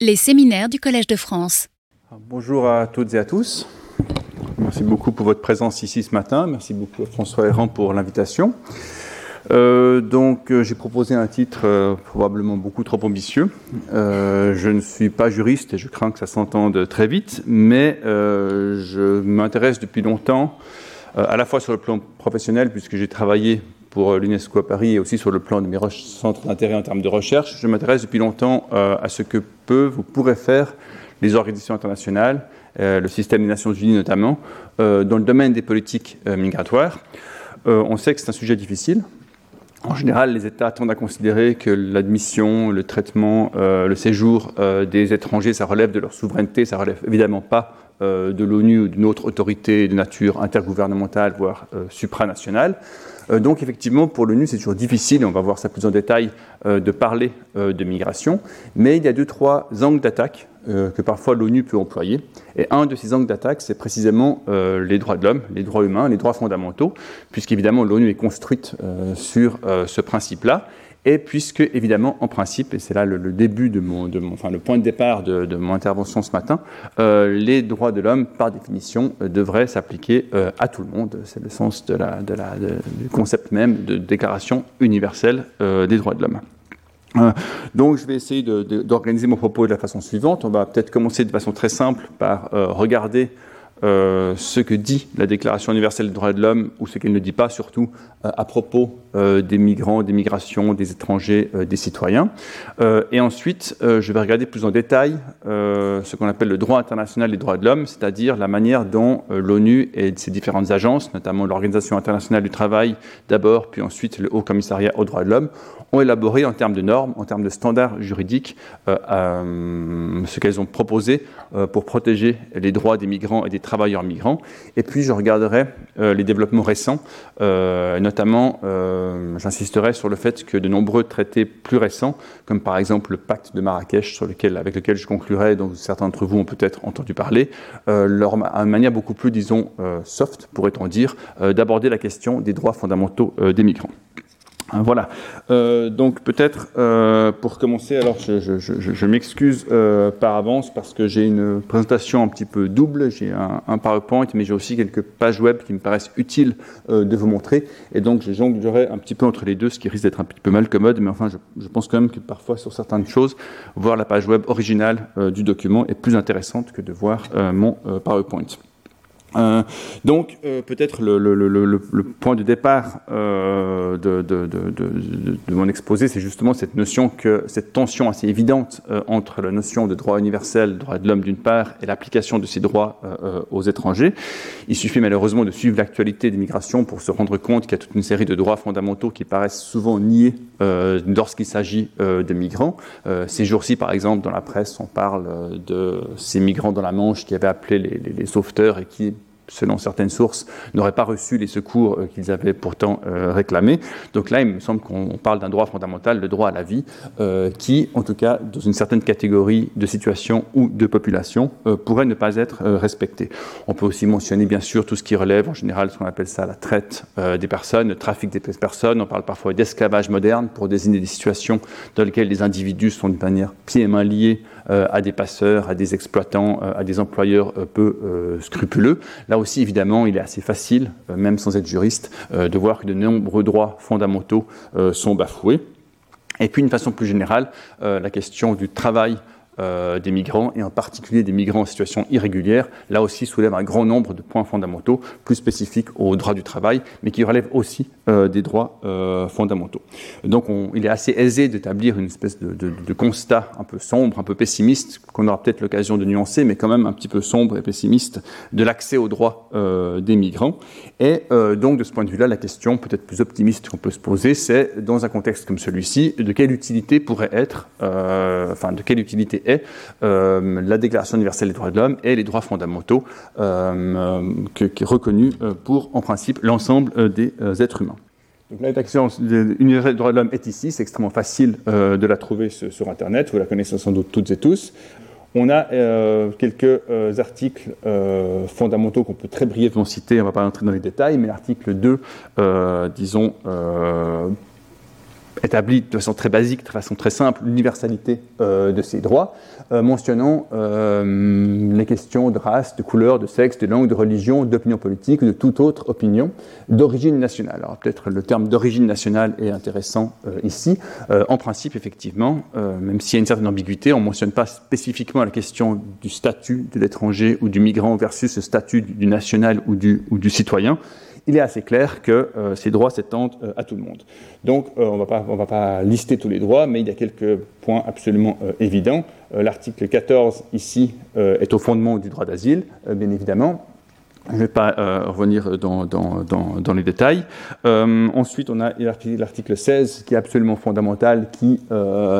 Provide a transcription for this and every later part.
Les séminaires du Collège de France. Bonjour à toutes et à tous. Merci beaucoup pour votre présence ici ce matin. Merci beaucoup à François Errand pour l'invitation. Euh, donc, euh, j'ai proposé un titre euh, probablement beaucoup trop ambitieux. je ne suis pas juriste et je crains que ça s'entende très vite, mais je m'intéresse depuis longtemps, à la fois sur le plan professionnel, puisque j'ai travaillé pour l'UNESCO à Paris et aussi sur le plan de mes centres d'intérêt en termes de recherche. Je m'intéresse depuis longtemps à ce que peuvent ou pourraient faire les organisations internationales, le système des Nations Unies notamment, dans le domaine des politiques migratoires. on sait que c'est un sujet difficile, en général, les États tendent à considérer que l'admission, le traitement, euh, le séjour euh, des étrangers, ça relève de leur souveraineté, ça relève évidemment pas euh, de l'ONU ou d'une autre autorité de nature intergouvernementale, voire supranationale. Donc effectivement, pour l'ONU, c'est toujours difficile, on va voir ça plus en détail, de parler de migration. Mais il y a deux, trois angles d'attaque euh, que parfois l'ONU peut employer. Et un de ces angles d'attaque, c'est précisément euh, les droits de l'homme, les droits humains, les droits fondamentaux, puisqu'évidemment l'ONU est construite euh, sur ce principe-là. Et puisque, évidemment, en principe, et c'est là le, début de mon, de mon, enfin le point de départ de, mon intervention ce matin, les droits de l'homme, par définition, devraient s'appliquer à tout le monde. C'est le sens du concept même de déclaration universelle des droits de l'homme. Euh, donc je vais essayer d'organiser mon propos de la façon suivante. On va peut-être commencer de façon très simple par euh, regarder euh, ce que dit la Déclaration universelle des droits de l'homme ou ce qu'elle ne dit pas surtout euh, à propos euh, des migrants, des migrations, des étrangers, des citoyens. et ensuite, je vais regarder plus en détail ce qu'on appelle le droit international des droits de l'homme, c'est-à-dire la manière dont l'ONU et ses différentes agences, notamment l'Organisation internationale du travail d'abord, puis ensuite le Haut Commissariat aux droits de l'homme, ont élaboré en termes de normes, en termes de standards juridiques, ce qu'elles ont proposé pour protéger les droits des migrants et des travailleurs migrants. Et puis je regarderai euh, les développements récents, euh, notamment euh, j'insisterai sur le fait que de nombreux traités plus récents, comme par exemple le pacte de Marrakech, sur lequel, avec lequel je conclurai, dont certains d'entre vous ont peut-être entendu parler, leur, une manière beaucoup plus, disons, soft, pourrait-on dire, d'aborder la question des droits fondamentaux des migrants. Hein, voilà. Euh, donc peut-être euh, pour commencer, alors je, m'excuse euh, par avance parce que j'ai une présentation un petit peu double. J'ai un, PowerPoint, mais j'ai aussi quelques pages web qui me paraissent utiles de vous montrer. Et donc je jonglerai un petit peu entre les deux, ce qui risque d'être un petit peu mal commode. Mais enfin, je, pense quand même que parfois sur certaines choses, voir la page web originale du document est plus intéressante que de voir mon PowerPoint. Euh, donc euh, peut-être le, point de départ euh, de, mon exposé, c'est justement cette notion que cette tension assez évidente entre la notion de droit universel, droit de l'homme d'une part, et l'application de ces droits aux étrangers. Il suffit malheureusement de suivre l'actualité des migrations pour se rendre compte qu'il y a toute une série de droits fondamentaux qui paraissent souvent niés lorsqu'il s'agit de migrants. ces jours-ci, par exemple, dans la presse, on parle de ces migrants dans la Manche qui avaient appelé les, les, les sauveteurs et qui selon certaines sources, n'auraient pas reçu les secours euh, qu'ils avaient pourtant euh, réclamés. Donc là, il me semble qu'on parle d'un droit fondamental, le droit à la vie, euh, qui, en tout cas, dans une certaine catégorie de situation ou de population, pourrait ne pas être respecté. On peut aussi mentionner, bien sûr, tout ce qui relève, en général, ce qu'on appelle ça la traite des personnes, le trafic des personnes. On parle parfois d'esclavage moderne pour désigner des situations dans lesquelles les individus sont de manière pieds et mains liés à des passeurs, à des exploitants, à des employeurs peu scrupuleux. Là aussi, évidemment, il est assez facile, euh, même sans être juriste, euh, de voir que de nombreux droits fondamentaux euh, sont bafoués. Et puis, d'une façon plus générale, la question du travail euh, des migrants, et en particulier des migrants en situation irrégulière, là aussi soulève un grand nombre de points fondamentaux, plus spécifiques aux droits du travail, mais qui relèvent aussi euh, des droits euh, fondamentaux. Donc on, il est assez aisé d'établir une espèce de, de, constat un peu sombre, un peu pessimiste, qu'on aura peut-être l'occasion de nuancer, mais quand même un petit peu sombre et pessimiste, de l'accès aux droits des migrants. Et donc de ce point de vue-là, la question peut-être plus optimiste qu'on peut se poser, c'est dans un contexte comme celui-ci, de quelle utilité pourrait être, enfin de quelle utilité euh, la Déclaration universelle des droits de l'homme et les droits fondamentaux euh, qui est reconnus euh, pour, en principe, l'ensemble des êtres humains. Donc, la Déclaration universelle des droits de l'homme est ici, c'est extrêmement facile de la trouver sur, Internet, vous la connaissez sans doute toutes et tous. On a quelques articles fondamentaux qu'on peut très brièvement citer, on ne va pas entrer dans les détails, mais l'article 2, disons, établit de façon très basique, de façon très simple, l'universalité de ces droits, mentionnant les questions de race, de couleur, de sexe, de langue, de religion, d'opinion politique de toute autre opinion d'origine nationale. Alors peut-être le terme d'origine nationale est intéressant ici. en principe, effectivement, même s'il y a une certaine ambiguïté, on ne mentionne pas spécifiquement la question du statut de l'étranger ou du migrant versus le statut du national ou du citoyen il est assez clair que euh, ces droits s'étendent euh, à tout le monde. Donc, euh, on ne va pas lister tous les droits, mais il y a quelques points absolument évidents. L'article 14, ici, est au fondement du droit d'asile, bien évidemment. Je ne vais pas revenir dans, dans, les détails. ensuite, on a l'article 16 qui est absolument fondamental, qui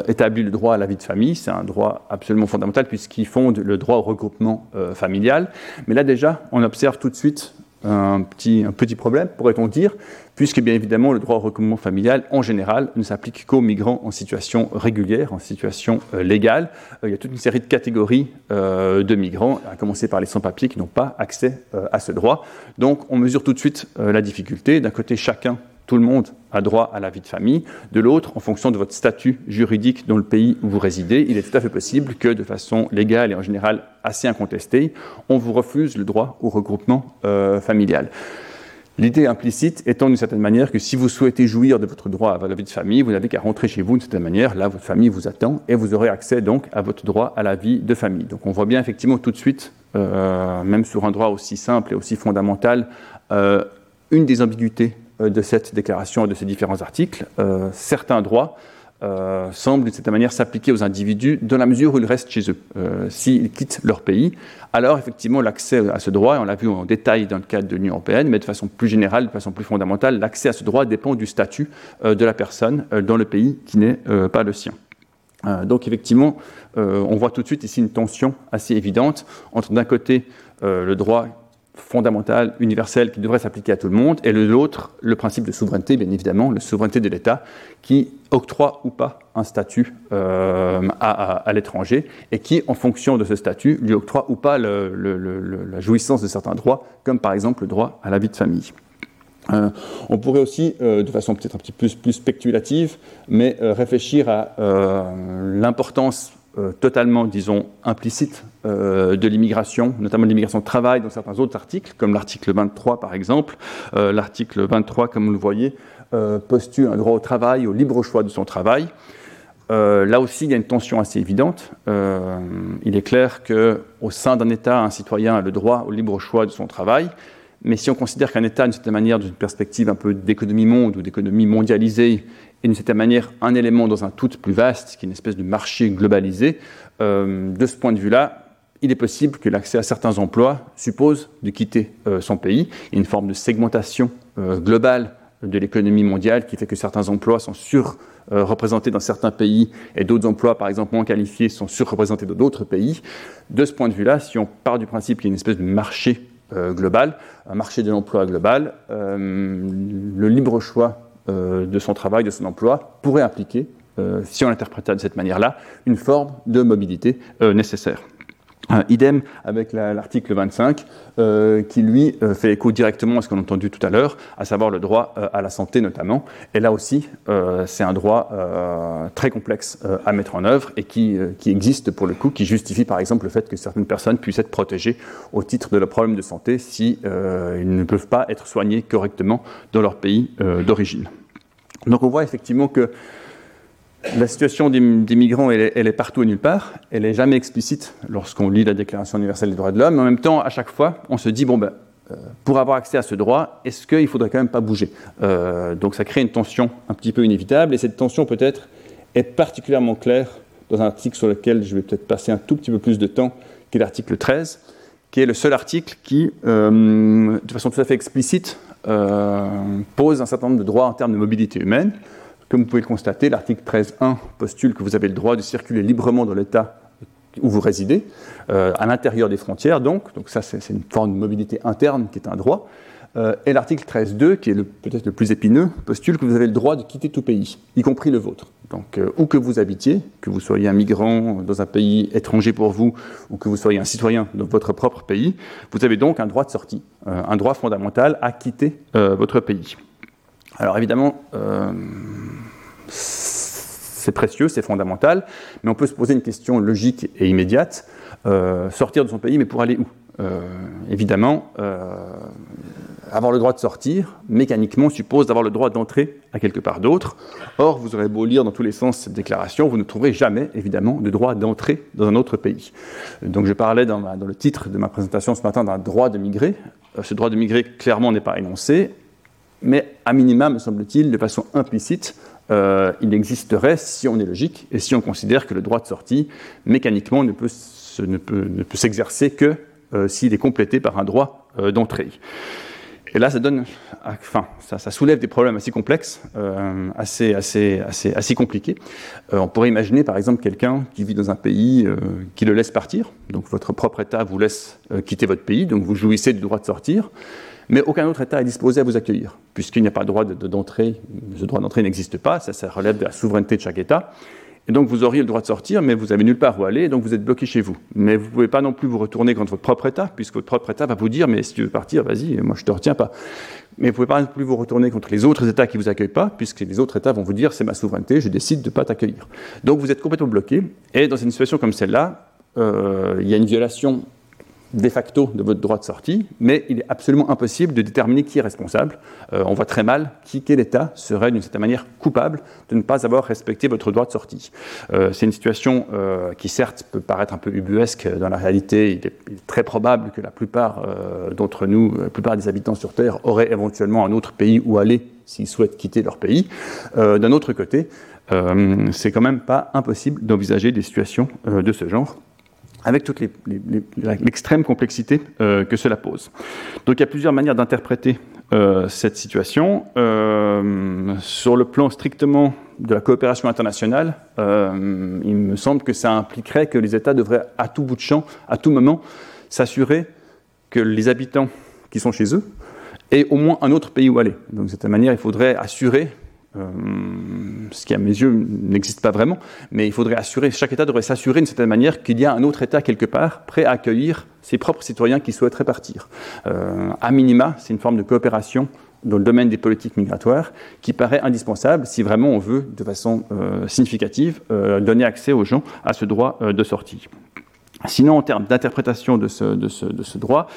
établit le droit à la vie de famille. C'est un droit absolument fondamental puisqu'il fonde le droit au regroupement familial. Mais là déjà, on observe tout de suite un petit, un problème, pourrait-on dire, puisque bien évidemment le droit au regroupement familial en général ne s'applique qu'aux migrants en situation régulière, en situation euh, légale. Euh, il y a toute une série de catégories euh, de migrants, à commencer par les sans-papiers qui n'ont pas accès à ce droit. Donc on mesure tout de suite la difficulté. D'un côté, chacun tout le monde a droit à la vie de famille. De l'autre, en fonction de votre statut juridique dans le pays où vous résidez, il est tout à fait possible que, de façon légale et en général assez incontestée, on vous refuse le droit au regroupement euh, familial. L'idée implicite étant d'une certaine manière que si vous souhaitez jouir de votre droit à la vie de famille, vous n'avez qu'à rentrer chez vous d'une certaine manière, là votre famille vous attend et vous aurez accès donc à votre droit à la vie de famille. Donc on voit bien effectivement tout de suite, euh, même sur un droit aussi simple et aussi fondamental, euh, une des ambiguïtés de cette déclaration et de ces différents articles, euh, certains droits euh, semblent d'une certaine manière s'appliquer aux individus dans la mesure où ils restent chez eux. S'ils quittent leur pays, alors effectivement l'accès à ce droit, on l'a vu en détail dans le cadre de l'Union européenne, mais de façon plus générale, de façon plus fondamentale, l'accès à ce droit dépend du statut de la personne dans le pays qui n'est pas le sien. donc effectivement, on voit tout de suite ici une tension assez évidente entre d'un côté le droit fondamentale, universelle, qui devrait s'appliquer à tout le monde, et l'autre, le principe de souveraineté, bien évidemment, la souveraineté de l'État, qui octroie ou pas un statut euh, à, l'étranger, et qui, en fonction de ce statut, lui octroie ou pas la jouissance de certains droits, comme par exemple le droit à la vie de famille. Euh, on pourrait aussi, euh, de façon peut-être un petit peu plus spéculative, mais réfléchir à l'importance euh, totalement, disons, implicite euh, de l'immigration, notamment de l'immigration de travail dans certains autres articles, comme l'article 23 par exemple. Euh, l'article 23, comme vous le voyez, postule un droit au travail, au libre choix de son travail. là aussi, il y a une tension assez évidente. il est clair qu'au sein d'un État, un citoyen a le droit au libre choix de son travail, mais si on considère qu'un État, d'une certaine manière, d'une perspective un peu d'économie monde ou d'économie mondialisée, est d'une certaine manière un élément dans un tout plus vaste, qui est une espèce de marché globalisé, euh, de ce point de vue-là, il est possible que l'accès à certains emplois suppose de quitter euh, son pays. Une forme de segmentation euh, globale de l'économie mondiale qui fait que certains emplois sont surreprésentés dans certains pays et d'autres emplois, par exemple moins qualifiés, sont surreprésentés dans d'autres pays. De ce point de vue-là, si on part du principe qu'il y a une espèce de marché global, un marché de l'emploi global, le libre choix de son travail, de son emploi, pourrait impliquer, si on l'interprète de cette manière-là, une forme de mobilité nécessaire. Euh, idem avec l'article 25, euh, qui lui euh, fait écho directement à ce qu'on a entendu tout à l'heure, à savoir le droit à la santé notamment. Et là aussi, c'est un droit très complexe à mettre en œuvre et qui, qui, existe pour le coup, qui justifie par exemple le fait que certaines personnes puissent être protégées au titre de leurs problèmes de santé si ils ne peuvent pas être soignés correctement dans leur pays d'origine. Donc on voit effectivement que la situation des, migrants, elle, est partout et nulle part. Elle n'est jamais explicite lorsqu'on lit la Déclaration universelle des droits de l'homme. En même temps, à chaque fois, on se dit bon ben, euh, pour avoir accès à ce droit, est-ce qu'il ne faudrait quand même pas bouger? Euh, Donc ça crée une tension un petit peu inévitable, et cette tension peut-être est particulièrement claire dans un article sur lequel je vais peut-être passer un tout petit peu plus de temps, qui est l'article 13, qui est le seul article qui, euh, de façon tout à fait explicite, pose un certain nombre de droits en termes de mobilité humaine. Comme vous pouvez le constater, l'article 13.1 postule que vous avez le droit de circuler librement dans l'État où vous résidez, euh, à l'intérieur des frontières donc, donc ça c'est une forme de mobilité interne qui est un droit. Euh, et l'article 13.2, qui est peut-être le plus épineux, postule que vous avez le droit de quitter tout pays, y compris le vôtre. Donc euh, où que vous habitiez, que vous soyez un migrant dans un pays étranger pour vous, ou que vous soyez un citoyen dans votre propre pays, vous avez donc un droit de sortie, un droit fondamental à quitter votre pays. Alors évidemment, c'est précieux, c'est fondamental, mais on peut se poser une question logique et immédiate. sortir de son pays, mais pour aller où? Évidemment, avoir le droit de sortir, mécaniquement, suppose d'avoir le droit d'entrer à quelque part d'autre. Or, vous aurez beau lire dans tous les sens cette déclaration, vous ne trouverez jamais, évidemment, de droit d'entrer dans un autre pays. Donc, je parlais dans, le titre de ma présentation ce matin d'un droit de migrer. Euh, ce droit de migrer, clairement, n'est pas énoncé, mais à minima, me semble-t-il, de façon implicite, euh, il existerait si on est logique et si on considère que le droit de sortie, mécaniquement, ne peut, s'exercer que euh, s'il est complété par un droit d'entrée. Et là, enfin, ça, soulève des problèmes assez complexes, euh, assez, compliqués. Euh, on pourrait imaginer, par exemple, quelqu'un qui vit dans un pays euh, qui le laisse partir. Donc, votre propre État vous laisse quitter votre pays, donc vous jouissez du droit de sortir, mais aucun autre État est disposé à vous accueillir, puisqu'il n'y a pas de droit d'entrée. ce droit d'entrée n'existe pas. Ça relève de la souveraineté de chaque État. Et donc vous auriez le droit de sortir, mais vous n'avez nulle part où aller, donc vous êtes bloqué chez vous. Mais vous ne pouvez pas non plus vous retourner contre votre propre État, puisque votre propre État va vous dire, mais si tu veux partir, vas-y, moi je ne te retiens pas. Mais vous ne pouvez pas non plus vous retourner contre les autres États qui ne vous accueillent pas, puisque les autres États vont vous dire, c'est ma souveraineté, je décide de ne pas t'accueillir. Donc vous êtes complètement bloqué, et dans une situation comme celle-là, euh, il y a une violation de facto de votre droit de sortie, mais il est absolument impossible de déterminer qui est responsable. Euh, on voit très mal qui, quel État serait d'une certaine manière coupable de ne pas avoir respecté votre droit de sortie. Euh, c'est une situation euh, qui certes peut paraître un peu ubuesque dans la réalité. Il est, très probable que la plupart d'entre nous, la plupart des habitants sur Terre, auraient éventuellement un autre pays où aller s'ils souhaitent quitter leur pays. D'un autre côté, c'est quand même pas impossible d'envisager des situations de ce genre avec toute l'extrême complexité euh, que cela pose. Donc il y a plusieurs manières d'interpréter euh, cette situation. Euh, sur le plan strictement de la coopération internationale, il me semble que ça impliquerait que les États devraient à tout bout de champ, à tout moment, s'assurer que les habitants qui sont chez eux aient au moins un autre pays où aller. Donc de cette manière, il faudrait assurer ce qui à mes yeux n'existe pas vraiment, mais il faudrait assurer, chaque État devrait s'assurer d'une certaine manière qu'il y a un autre État quelque part prêt à accueillir ses propres citoyens qui souhaiteraient partir. Euh, à minima, c'est une forme de coopération dans le domaine des politiques migratoires qui paraît indispensable si vraiment on veut, de façon euh, significative, donner accès aux gens à ce droit de sortie. Sinon, en termes d'interprétation de ce droit,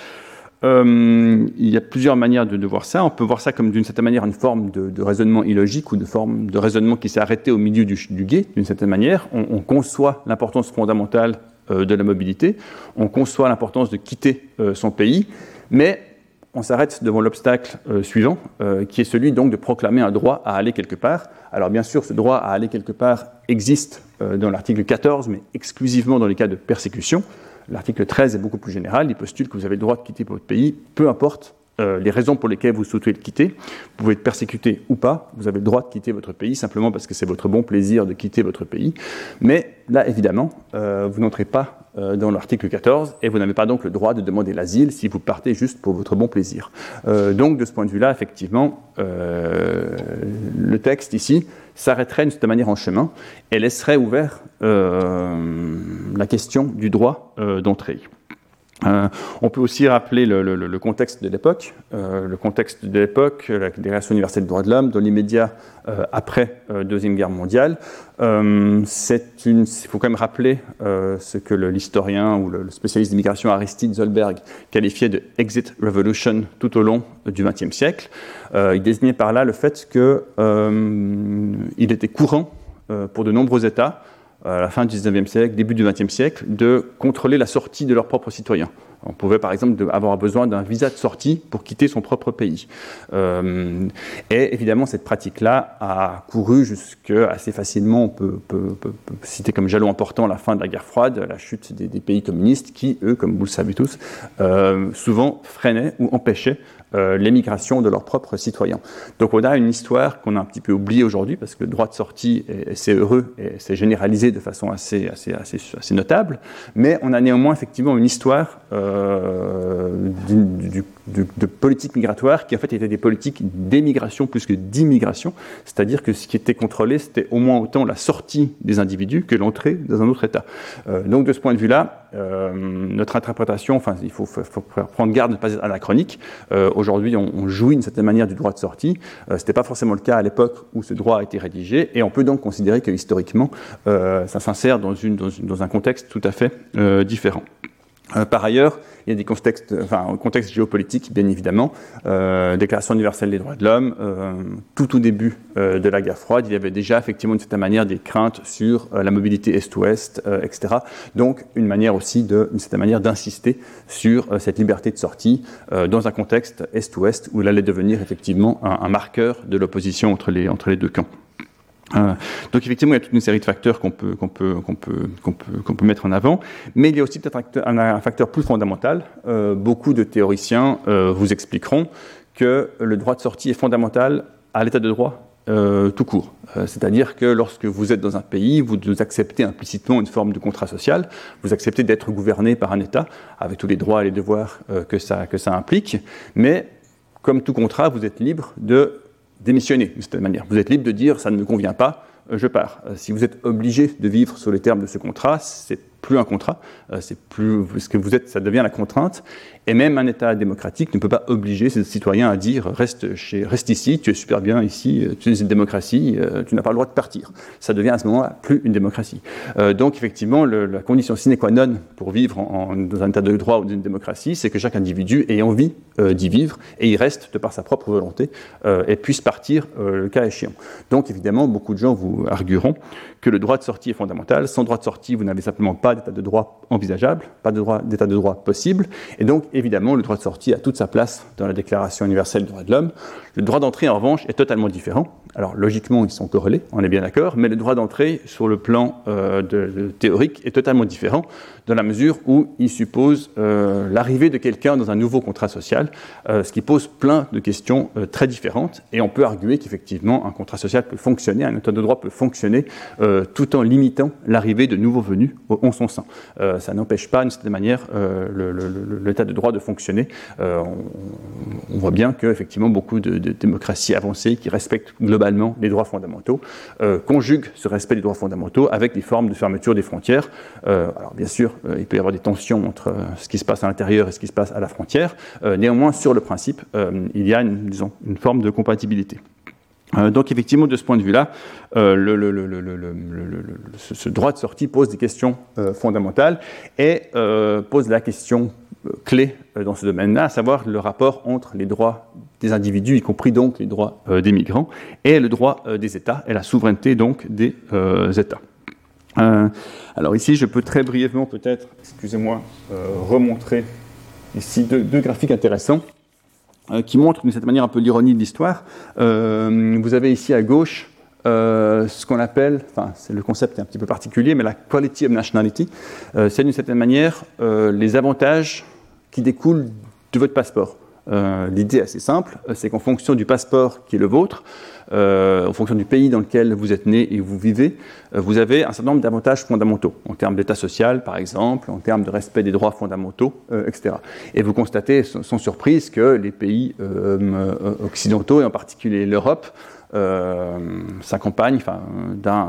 euh, il y a plusieurs manières de, voir ça. On peut voir ça comme d'une certaine manière une forme de, raisonnement illogique ou de forme de raisonnement qui s'est arrêté au milieu du, guet, d'une certaine manière. On, conçoit l'importance fondamentale euh, de la mobilité, on conçoit l'importance de quitter euh, son pays, mais on s'arrête devant l'obstacle suivant, qui est celui donc de proclamer un droit à aller quelque part. Alors bien sûr, ce droit à aller quelque part existe dans l'article 14, mais exclusivement dans les cas de persécution. L'article 13 est beaucoup plus général. Il postule que vous avez le droit de quitter votre pays, peu importe euh, les raisons pour lesquelles vous souhaitez le quitter. Vous pouvez être persécuté ou pas. Vous avez le droit de quitter votre pays simplement parce que c'est votre bon plaisir de quitter votre pays. Mais là, évidemment, euh, vous n'entrez pas euh, dans l'article 14 et vous n'avez pas donc le droit de demander l'asile si vous partez juste pour votre bon plaisir. donc, de ce point de vue-là, effectivement, le texte ici s'arrêterait de cette manière en chemin et laisserait ouvert la question du droit d'entrée. Euh, on peut aussi rappeler le, contexte de l'époque. Euh, le contexte de l'époque, la Déclaration universelle des droits de l'homme, dans l'immédiat euh, après Deuxième Guerre mondiale. il faut quand même rappeler ce que l'historien ou le, spécialiste d'immigration Aristide Zollberg qualifiait de exit revolution tout au long du XXe siècle. il désignait par là le fait qu'il était courant pour de nombreux États à la fin du 19e siècle, début du 20e siècle, de contrôler la sortie de leurs propres citoyens. On pouvait par exemple avoir besoin d'un visa de sortie pour quitter son propre pays. Euh, et évidemment, cette pratique-là a couru jusque assez facilement, on peut, citer comme jalon important la fin de la guerre froide, la chute des, pays communistes qui, eux, comme vous le savez tous, euh, souvent freinaient ou empêchaient euh, l'émigration de leurs propres citoyens. Donc on a une histoire qu'on a un petit peu oubliée aujourd'hui parce que le droit de sortie, c'est heureux et c'est généralisé de façon assez, notable, mais on a néanmoins effectivement une histoire du, de, politiques migratoires qui en fait étaient des politiques d'émigration plus que d'immigration, c'est-à-dire que ce qui était contrôlé, c'était au moins autant la sortie des individus que l'entrée dans un autre État. Euh, donc de ce point de vue-là, euh, notre interprétation, enfin il faut, prendre garde de ne pas être anachronique. Euh, aujourd'hui, on, jouit d'une certaine manière du droit de sortie. ce n'était pas forcément le cas à l'époque où ce droit a été rédigé, et on peut donc considérer que historiquement, ça s'insère dans, un contexte tout à fait différent. Euh, par ailleurs, il y a des contextes, enfin, un contexte géopolitique, bien évidemment. Euh, Déclaration universelle des droits de l'homme, euh, tout au début de la guerre froide, il y avait déjà effectivement d'une certaine manière des craintes sur la mobilité est-ouest, etc. Donc, une manière aussi, d'une certaine manière, d'insister sur cette liberté de sortie dans un contexte est-ouest où elle allait devenir effectivement un, un marqueur de l'opposition entre les, entre les deux camps. Euh, donc effectivement, il y a toute une série de facteurs qu'on peut, mettre en avant, mais il y a aussi peut-être un, facteur plus fondamental. Euh, beaucoup de théoriciens euh, vous expliqueront que le droit de sortie est fondamental à l'état de droit tout court. C'est-à-dire que lorsque vous êtes dans un pays, vous acceptez implicitement une forme de contrat social, vous acceptez d'être gouverné par un État, avec tous les droits et les devoirs que ça implique, mais comme tout contrat, vous êtes libre de démissionner d'une certaine manière. Vous êtes libre de dire ça ne me convient pas, euh, je pars. Euh, si vous êtes obligé de vivre sur les termes de ce contrat, c'est plus un contrat, euh, c'est plus ce que vous êtes, ça devient la contrainte. Et même un État démocratique ne peut pas obliger ses citoyens à dire reste, chez, reste ici, tu es super bien ici, euh, tu es une démocratie, euh, tu n'as pas le droit de partir. Ça devient à ce moment-là plus une démocratie. donc effectivement, la condition sine qua non pour vivre dans un État de droit ou d'une démocratie, c'est que chaque individu ait envie d'y vivre et y reste de par sa propre volonté et puisse partir le cas échéant. Donc évidemment, beaucoup de gens vous argueront que le droit de sortie est fondamental. Sans droit de sortie, vous n'avez simplement pas d'état de droit envisageable, pas d'état de, de droit possible. Et donc, évidemment, le droit de sortie a toute sa place dans la Déclaration universelle des droits de l'homme. Le droit d'entrée, en revanche, est totalement différent. Alors, logiquement, ils sont corrélés, on est bien d'accord, mais le droit d'entrée, sur le plan euh, théorique, est totalement différent, dans la mesure où il suppose euh, l'arrivée de quelqu'un dans un nouveau contrat social, euh, ce qui pose plein de questions très différentes. Et on peut arguer qu'effectivement, un contrat social peut fonctionner, un état de droit peut fonctionner, tout en limitant l'arrivée de nouveaux venus en son sein. ça n'empêche pas, d'une certaine manière, l'état de droit de fonctionner. On, voit bien qu'effectivement, beaucoup de démocraties avancées qui respectent globalement les droits fondamentaux, euh, conjuguent ce respect des droits fondamentaux avec des formes de fermeture des frontières. Euh, alors bien sûr, euh, il peut y avoir des tensions entre ce qui se passe à l'intérieur et ce qui se passe à la frontière. néanmoins, sur le principe, il y a une forme de compatibilité. donc effectivement, de ce point de vue-là, ce, droit de sortie pose des questions fondamentales et pose la question clé dans ce domaine-là, à savoir le rapport entre les droits des individus, y compris donc les droits euh, des migrants, et le droit euh, des États, et la souveraineté donc des euh, États. alors ici, je peux très brièvement peut-être, excusez-moi, remontrer ici deux, graphiques intéressants qui montrent d'une certaine manière un peu l'ironie de l'histoire. vous avez ici à gauche ce qu'on appelle, enfin, c'est le concept est un petit peu particulier, mais la quality of nationality, c'est d'une certaine manière les avantages qui découlent de votre passeport. Euh, l'idée est assez simple, euh, c'est qu'en fonction du passeport qui est le vôtre, euh, en fonction du pays dans lequel vous êtes né et vous vivez, vous avez un certain nombre d'avantages fondamentaux, en termes d'état social par exemple, en termes de respect des droits fondamentaux, etc. Et vous constatez sans surprise que les pays occidentaux, et en particulier l'Europe, s'accompagnent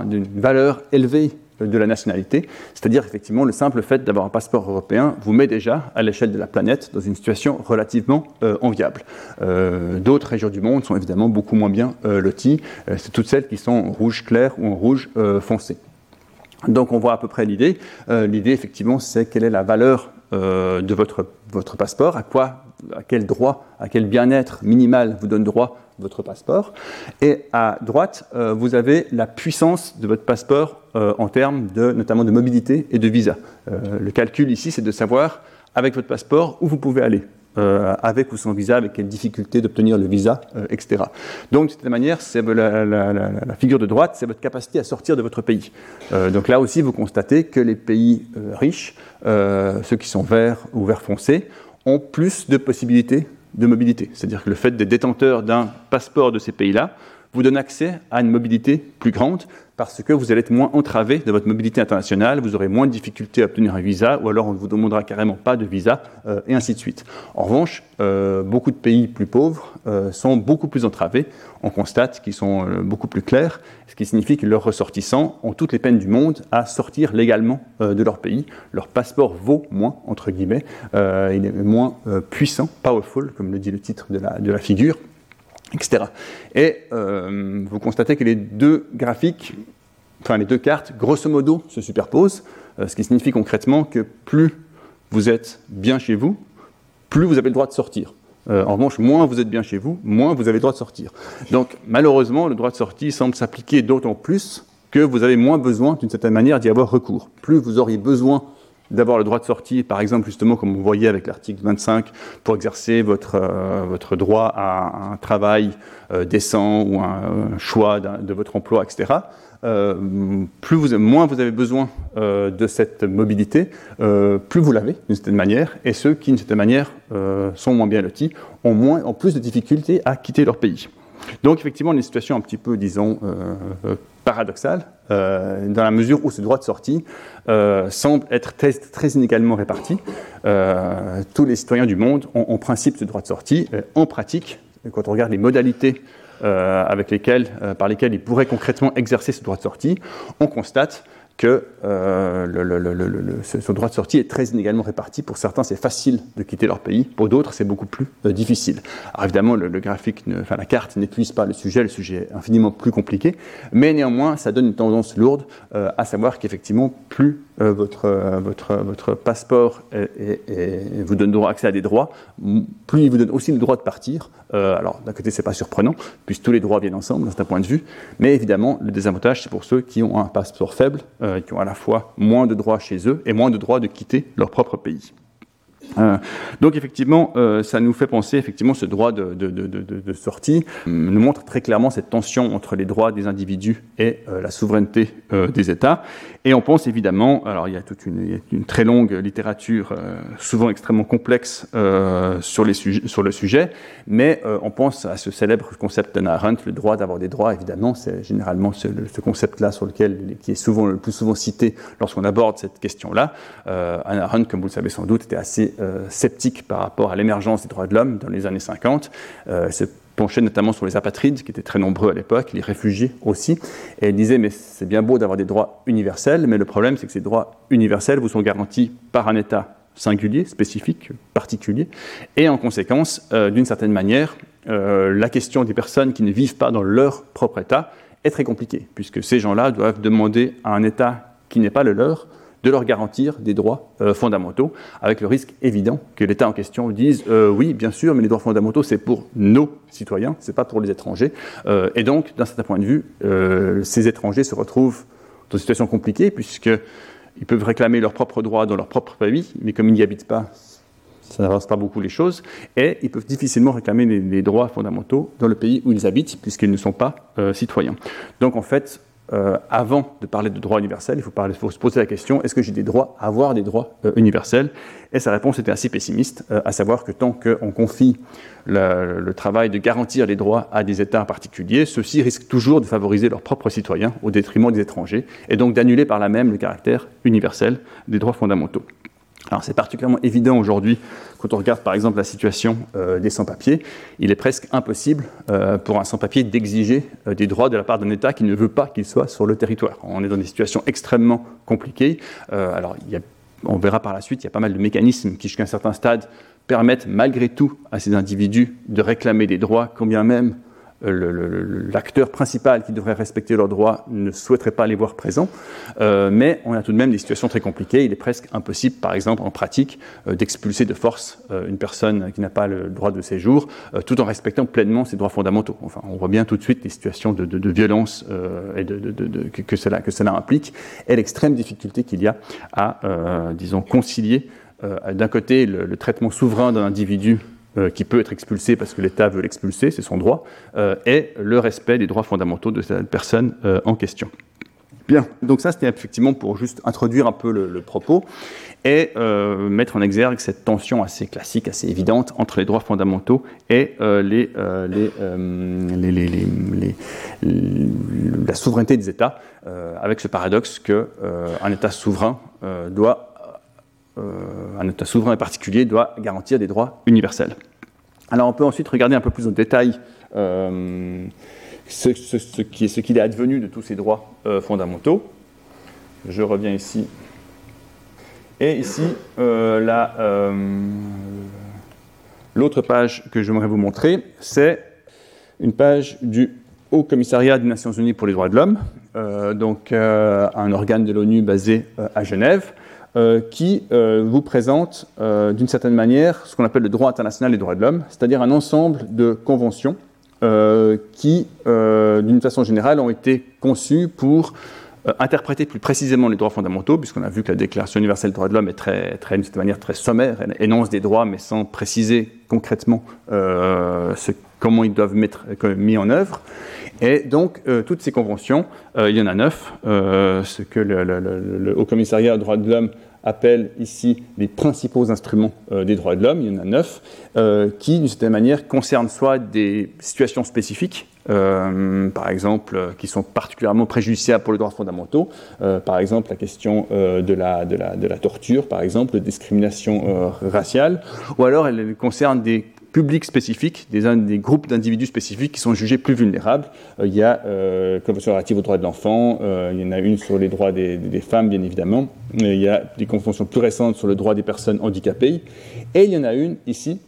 d'une valeur élevée de la nationalité. C'est-à-dire, effectivement, le simple fait d'avoir un passeport européen vous met déjà, à l'échelle de la planète, dans une situation relativement euh, enviable. Euh, d'autres régions du monde sont évidemment beaucoup moins bien euh, loties. C'est toutes celles qui sont en rouge clair ou en rouge foncé. Donc on voit à peu près l'idée. l'idée, effectivement, c'est quelle est la valeur de votre, votre passeport, à quoi, à quel droit, à quel bien-être minimal vous donne droit votre passeport. Et à droite, euh, vous avez la puissance de votre passeport euh, en termes de, notamment de mobilité et de visa. Euh, le calcul ici, c'est de savoir, avec votre passeport, où vous pouvez aller. avec ou sans visa, avec quelle difficulté d'obtenir le visa, etc. Donc, de cette manière, c'est la, la, figure de droite, c'est votre capacité à sortir de votre pays. donc là aussi, vous constatez que les pays riches, ceux qui sont verts ou vert foncé, ont plus de possibilités de mobilité. C'est-à-dire que le fait d'être détenteur d'un passeport de ces pays-là vous donne accès à une mobilité plus grande parce que vous allez être moins entravé de votre mobilité internationale, vous aurez moins de difficultés à obtenir un visa, ou alors on ne vous demandera carrément pas de visa, euh, et ainsi de suite. En revanche, euh, beaucoup de pays plus pauvres euh, sont beaucoup plus entravés. On constate qu'ils sont beaucoup plus clairs, ce qui signifie que leurs ressortissants ont toutes les peines du monde à sortir légalement de leur pays. Leur passeport vaut moins, entre guillemets, il est moins puissant, powerful, comme le dit le titre de la, de la figure etc. Et euh, vous constatez que les deux graphiques, enfin les deux cartes, grosso modo, se superposent, euh, ce qui signifie concrètement que plus vous êtes bien chez vous, plus vous avez le droit de sortir. Euh, en revanche, moins vous êtes bien chez vous, moins vous avez le droit de sortir. Donc, malheureusement, le droit de sortie semble s'appliquer d'autant plus que vous avez moins besoin, d'une certaine manière, d'y avoir recours. Plus vous auriez besoin d'avoir le droit de sortie, par exemple, justement, comme vous voyez avec l'article 25, pour exercer votre, euh, votre droit à un travail euh, décent ou un, choix de votre emploi, etc. Euh, plus vous, moins vous avez besoin de cette mobilité, plus vous l'avez d'une certaine manière, et ceux qui, d'une certaine manière, sont moins bien lotis ont, moins, ont plus de difficultés à quitter leur pays. Donc effectivement, une situation un petit peu, disons, paradoxale, euh, dans la mesure où ce droit de sortie euh, semble être très, inégalement réparti. Euh, tous les citoyens du monde ont en principe ce droit de sortie. en pratique, quand on regarde les modalités avec lesquelles, par lesquelles ils pourraient concrètement exercer ce droit de sortie, on constate que euh, ce, droit de sortie est très inégalement réparti. Pour certains, c'est facile de quitter leur pays. Pour d'autres, c'est beaucoup plus euh, difficile. Alors évidemment, le, graphique, enfin la carte n'épuise pas le sujet. Le sujet est infiniment plus compliqué. Mais néanmoins, ça donne une tendance lourde, euh, à savoir qu'effectivement, plus votre, votre, votre passeport vous donne accès à des droits, plus il vous donne aussi le droit de partir. alors d'un côté, c'est pas surprenant, puisque tous les droits viennent ensemble, d'un point de vue. Mais évidemment, le désavantage, c'est pour ceux qui ont un passeport faible. Euh, qui ont à la fois moins de droits chez eux et moins de droits de quitter leur propre pays. Euh, donc effectivement, euh, ça nous fait penser effectivement ce droit de, sortie nous montre très clairement cette tension entre les droits des individus et la souveraineté des États. Et on pense évidemment, alors il y a toute une, très longue littérature, souvent extrêmement complexe sur, le sujet, mais on pense à ce célèbre concept d'Anna Arendt, le droit d'avoir des droits. Évidemment, c'est généralement ce, ce concept-là sur lequel qui est souvent le plus souvent cité lorsqu'on aborde cette question-là. Anna Arendt, comme vous le savez sans doute, était assez euh, sceptique par rapport à l'émergence des droits de l'homme dans les années 50. Euh, se penchait notamment sur les apatrides, qui étaient très nombreux à l'époque, les réfugiés aussi, et elle disait, mais c'est bien beau d'avoir des droits universels, mais le problème c'est que ces droits universels vous sont garantis par un État singulier, spécifique, particulier, et en conséquence, euh, d'une certaine manière, la question des personnes qui ne vivent pas dans leur propre État est très compliquée, puisque ces gens-là doivent demander à un État qui n'est pas le leur de leur garantir des droits euh, fondamentaux, avec le risque évident que l'État en question dise euh, oui, bien sûr, mais les droits fondamentaux, c'est pour nos citoyens, c'est pas pour les étrangers. Euh, et donc, d'un certain point de vue, ces étrangers se retrouvent dans une situation compliquée, puisqu'ils peuvent réclamer leurs propres droits dans leur propre pays, mais comme ils n'y habitent pas, ça n'avance pas beaucoup les choses, et ils peuvent difficilement réclamer les, droits fondamentaux dans le pays où ils habitent, puisqu'ils ne sont pas citoyens. Donc en fait, euh, avant de parler de droit universel, il faut, se poser la question est-ce que j'ai des droits à avoir des droits euh, universels? Et sa réponse était assez pessimiste, euh, à savoir que tant qu'on confie le, travail de garantir les droits à des États particuliers, ceux-ci risquent toujours de favoriser leurs propres citoyens au détriment des étrangers, et donc d'annuler par là même le caractère universel des droits fondamentaux. Alors c'est particulièrement évident aujourd'hui quand on regarde par exemple la situation euh, des sans-papiers. Il est presque impossible euh, pour un sans-papier d'exiger euh, des droits de la part d'un État qui ne veut pas qu'il soit sur le territoire. On est dans des situations extrêmement compliquées. alors on verra par la suite, il y a pas mal de mécanismes qui jusqu'à un certain stade permettent malgré tout à ces individus de réclamer des droits, combien même l'acteur principal qui devrait respecter leurs droits ne souhaiterait pas les voir présents, euh, mais on a tout de même des situations très compliquées. Il est presque impossible, par exemple, en pratique, euh, d'expulser de force euh, une personne qui n'a pas le droit de séjour, tout en respectant pleinement ses droits fondamentaux. Enfin, on voit bien tout de suite les situations de, violence et que, cela, que cela implique, et l'extrême difficulté qu'il y a à, disons, concilier d'un côté le, traitement souverain d'un individu euh, qui peut être expulsé parce que l'État veut l'expulser, c'est son droit, euh, et le respect des droits fondamentaux de cette personne euh, en question. Bien, donc ça c'était effectivement pour juste introduire un peu le, propos et euh, mettre en exergue cette tension assez classique, assez évidente entre les droits fondamentaux et la souveraineté des États, avec ce paradoxe qu'un État souverain doit, un État souverain en particulier doit garantir des droits universels. Alors on peut ensuite regarder un peu plus en détail ce, ce, qu'il est advenu de tous ces droits euh, fondamentaux. Je reviens ici. Et ici, euh, euh, l'autre page que j'aimerais vous montrer, c'est une page du Haut Commissariat des Nations Unies pour les droits de l'homme, donc un organe de l'ONU basé à Genève, qui vous présente d'une certaine manière ce qu'on appelle le droit international des droits de l'homme, c'est-à-dire un ensemble de conventions euh, qui, euh, d'une façon générale, ont été conçus pour euh, interpréter plus précisément les droits fondamentaux, puisqu'on a vu que la Déclaration universelle des droits de l'homme est très, très, manière très sommaire, elle énonce des droits, mais sans préciser concrètement ce, comment ils doivent être mis en œuvre. Et donc, toutes ces conventions, il y en a neuf, ce que le, Haut Commissariat aux droits de l'homme appelle ici les principaux instruments euh, des droits de l'homme, il y en a neuf, euh, qui d'une certaine manière concernent soit des situations spécifiques, euh, par exemple, qui sont particulièrement préjudiciables pour les droits fondamentaux, par exemple la question de, la, de, la, de, la, torture, par exemple, de discrimination raciale, ou alors elle concerne des publics spécifiques, des, des groupes d'individus spécifiques qui sont jugés plus vulnérables. Euh, il y a euh, Convention relative aux droits de l'enfant, euh, il y en a une sur les droits des, des, femmes, bien évidemment. Il y a des conventions plus récentes sur le droit des personnes handicapées. Et il y en a une ici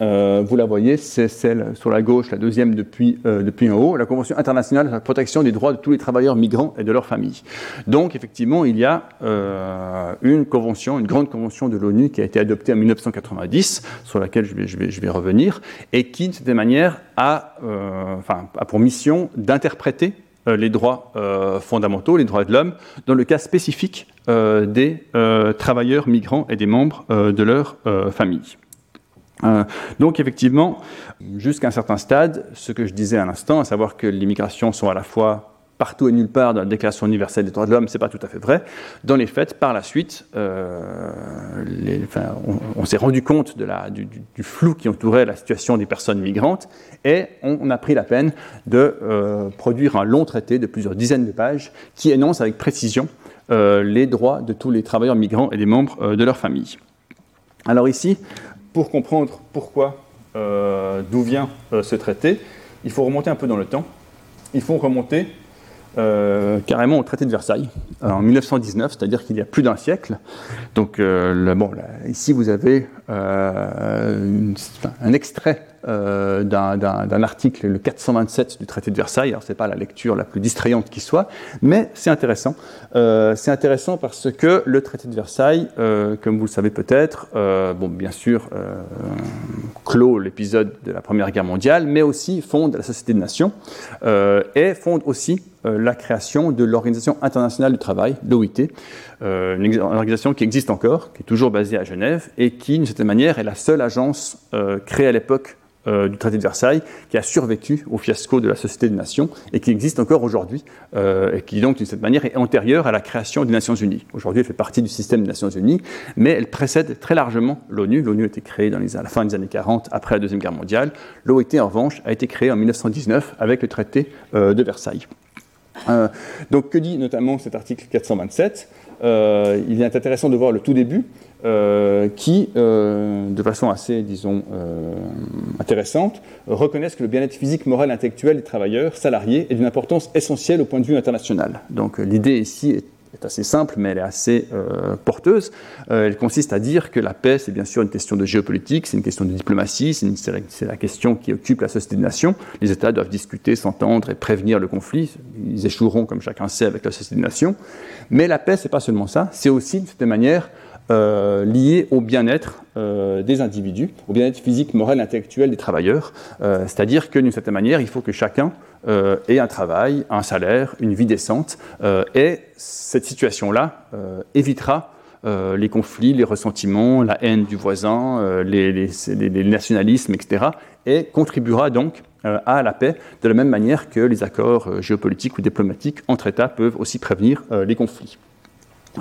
euh, vous la voyez, c'est celle sur la gauche, la deuxième depuis, euh, depuis en haut, la Convention internationale de la protection des droits de tous les travailleurs migrants et de leurs familles. Donc, effectivement, il y a euh, une convention, une grande convention de l'ONU qui a été adoptée en 1990, sur laquelle je vais, je vais, je vais revenir, et qui, de cette manière, a, enfin, a pour mission d'interpréter les droits fondamentaux, les droits de l'homme, dans le cas spécifique des travailleurs migrants et des membres de leur famille. Euh, donc effectivement, jusqu'à un certain stade, ce que je disais à l'instant, à savoir que les migrations sont à la fois partout et nulle part dans la Déclaration universelle des droits de l'homme, c'est pas tout à fait vrai. Dans les faits, par la suite, euh, on, s'est rendu compte du, flou qui entourait la situation des personnes migrantes et on, a pris la peine de euh, produire un long traité de plusieurs dizaines de pages qui énonce avec précision les droits de tous les travailleurs migrants et des membres de leur famille. Alors ici, pour comprendre pourquoi, euh, d'où vient euh, ce traité, il faut remonter un peu dans le temps. Il faut remonter euh, carrément au traité de Versailles en 1919, c'est-à-dire qu'il y a plus d'un siècle. Donc, bon, ici vous avez un extrait euh, d'un article, le 427 du traité de Versailles. Alors, ce n'est pas la lecture la plus distrayante qui soit, mais c'est intéressant. Euh, c'est intéressant parce que le traité de Versailles, euh, comme vous le savez peut-être, bon, bien sûr, clôt l'épisode de la Première Guerre mondiale, mais aussi fonde la Société des Nations et fonde aussi la création de l'Organisation internationale du travail, l'OIT, une organisation qui existe encore, qui est toujours basée à Genève et qui, d'une certaine manière, est la seule agence créée à l'époque euh, du traité de Versailles, qui a survécu au fiasco de la Société des Nations et qui existe encore aujourd'hui, euh, et qui donc d'une certaine manière est antérieure à la création des Nations Unies. Aujourd'hui, elle fait partie du système des Nations Unies, mais elle précède très largement l'ONU. L'ONU a été créée à la fin des années 40, après la Deuxième Guerre mondiale. L'OIT, en revanche, a été créée en 1919 avec le traité euh, de Versailles. donc, que dit notamment cet article 427 Il est intéressant de voir le tout début, euh, qui, euh, de façon assez, disons, euh, intéressante, reconnaissent que le bien-être physique, moral intellectuel des travailleurs salariés est d'une importance essentielle au point de vue international. Donc l'idée ici est, assez simple, mais elle est assez porteuse. elle consiste à dire que la paix, c'est bien sûr une question de géopolitique, c'est une question de diplomatie, c'est la, question qui occupe la société des nations. Les États doivent discuter, s'entendre et prévenir le conflit. Ils échoueront, comme chacun sait, avec la société des nations. Mais la paix, c'est pas seulement ça, c'est aussi, de cette manière, euh, liées au bien-être euh, des individus, au bien-être physique, moral, intellectuel des travailleurs. Euh, c'est-à-dire que d'une certaine manière, il faut que chacun ait un travail, un salaire, une vie décente. et cette situation-là évitera les conflits, les ressentiments, la haine du voisin, les, les, nationalismes, etc. et contribuera donc à la paix, de la même manière que les accords géopolitiques ou diplomatiques entre États peuvent aussi prévenir les conflits.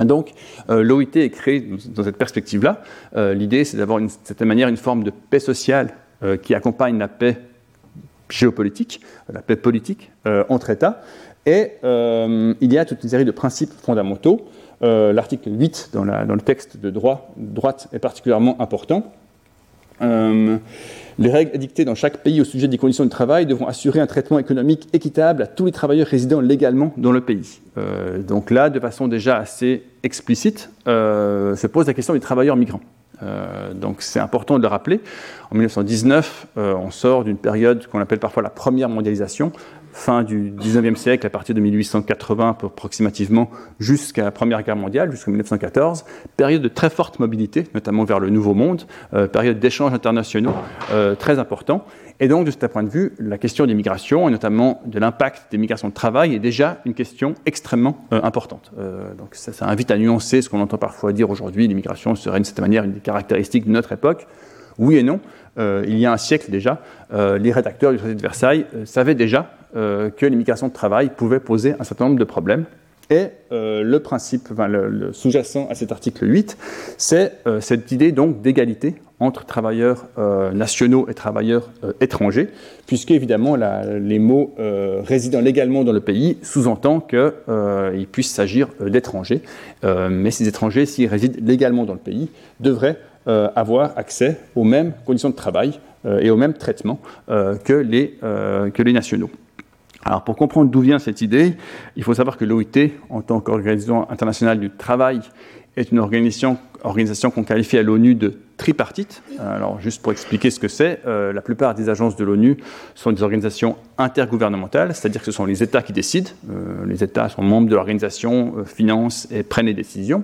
Donc, l'OIT est créé dans cette perspective-là. L'idée, c'est d'avoir d'une certaine manière une forme de paix sociale qui accompagne la paix géopolitique, la paix politique entre États. Et il y a toute une série de principes fondamentaux euh, l'article 8 dans, le texte de droit, droite est particulièrement important. Euh, les règles édictées dans chaque pays au sujet des conditions de travail devront assurer un traitement économique équitable à tous les travailleurs résidant légalement dans le pays. Euh, donc là, de façon déjà assez explicite, se pose la question des travailleurs migrants. donc c'est important de le rappeler. En 1919, on sort d'une période qu'on appelle parfois la première mondialisation, fin du 19e siècle, à partir de 1880 approximativement, jusqu'à la Première Guerre mondiale, jusqu'en 1914, période de très forte mobilité, notamment vers le Nouveau Monde, euh, période d'échanges internationaux euh, très important. Et donc, de ce point de vue, la question des migrations, et notamment de l'impact des migrations de travail, est déjà une question extrêmement euh, importante. donc, ça, ça, invite à nuancer ce qu'on entend parfois dire aujourd'hui, l'immigration serait d'une certaine manière une des caractéristiques de notre époque. Oui et non. Il y a un siècle déjà, les rédacteurs du traité de Versailles savaient déjà euh, que l'immigration de travail pouvait poser un certain nombre de problèmes. Et euh, le principe, le, sous-jacent à cet article 8, c'est euh, cette idée donc d'égalité entre travailleurs nationaux et travailleurs étrangers, puisque évidemment les mots résidant légalement dans le pays sous-entend qu'il puisse s'agir d'étrangers, mais ces étrangers, s'ils résident légalement dans le pays, devraient avoir accès aux mêmes conditions de travail et au même traitement que les, que les nationaux. Alors pour comprendre d'où vient cette idée, il faut savoir que l'OIT, en tant qu'organisation internationale du travail, est une organisation, organisation qu'on qualifie à l'ONU de tripartite. Alors juste pour expliquer ce que c'est, euh, la plupart des agences de l'ONU sont des organisations intergouvernementales, c'est-à-dire que ce sont les États qui décident. Euh, les États sont membres de l'organisation, euh, financent et prennent les décisions.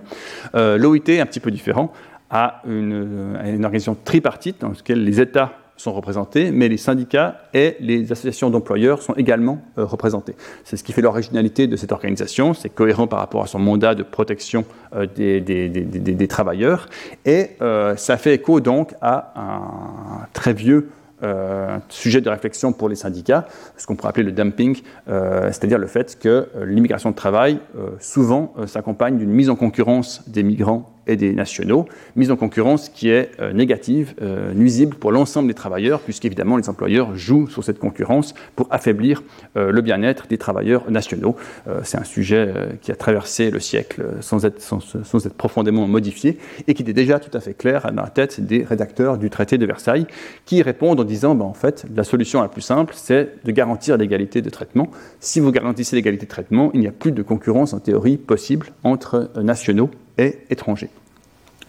L'OIT est un petit peu différent, a une, organisation tripartite dans laquelle les États sont représentés, mais les syndicats et les associations d'employeurs sont également euh, représentés. C'est ce qui fait l'originalité de cette organisation, c'est cohérent par rapport à son mandat de protection euh, des, des, travailleurs, et euh, ça fait écho donc à un très vieux sujet de réflexion pour les syndicats, ce qu'on pourrait appeler le dumping, c'est-à-dire le fait que l'immigration de travail souvent s'accompagne d'une mise en concurrence des migrants et des nationaux, mise en concurrence qui est euh, négative, euh, nuisible pour l'ensemble des travailleurs, puisqu'évidemment les employeurs jouent sur cette concurrence pour affaiblir euh, le bien-être des travailleurs nationaux. C'est un sujet qui a traversé le siècle sans être, sans, être, profondément modifié et qui était déjà tout à fait clair dans la tête des rédacteurs du traité de Versailles, qui répondent en disant ben, en fait, la solution la plus simple, c'est de garantir l'égalité de traitement. Si vous garantissez l'égalité de traitement, il n'y a plus de concurrence en théorie possible entre nationaux et étrangers.